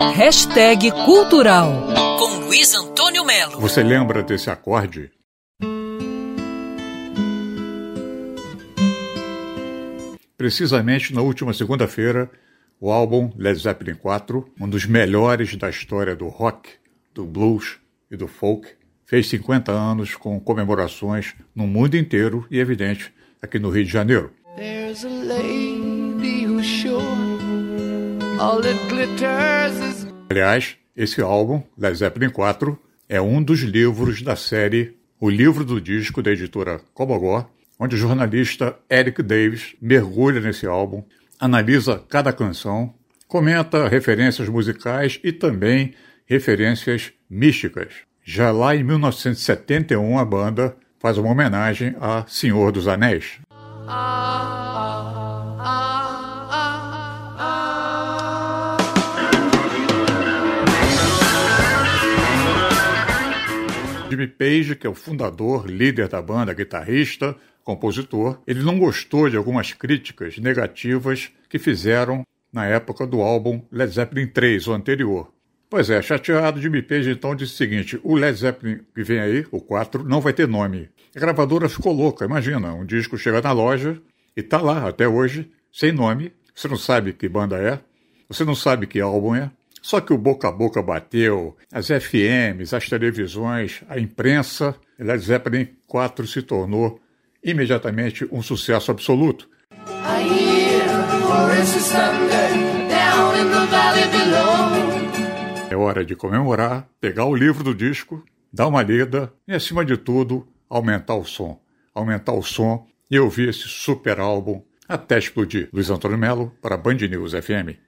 Hashtag Cultural com Luiz Antônio Melo. Você lembra desse acorde? Precisamente na última segunda-feira, o álbum Led Zeppelin 4, um dos melhores da história do rock, do blues e do folk, fez 50 anos com comemorações no mundo inteiro e, evidente, aqui no Rio de Janeiro. Aliás, esse álbum, Led Zeppelin 4, é um dos livros da série O Livro do Disco da editora Cobogó, onde o jornalista Eric Davis mergulha nesse álbum, analisa cada canção, comenta referências musicais e também referências místicas. Já lá em 1971, a banda faz uma homenagem a Senhor dos Anéis. Jimmy Page, que é o fundador, líder da banda, guitarrista, compositor, ele não gostou de algumas críticas negativas que fizeram na época do álbum Led Zeppelin 3, o anterior. Pois é, chateado, Jimmy Page então disse o seguinte: o Led Zeppelin que vem aí, o 4, não vai ter nome. A gravadora ficou louca, imagina, um disco chega na loja e tá lá até hoje, sem nome, você não sabe que banda é, você não sabe que álbum é, só que o boca a boca bateu, as FMs, as televisões, a imprensa, Led Zeppelin 4 se tornou imediatamente um sucesso absoluto. É hora de comemorar, pegar o livro do disco, dar uma lida e, acima de tudo, aumentar o som. Aumentar o som e ouvir esse super álbum até explodir. Luiz Antônio Melo para Band News FM.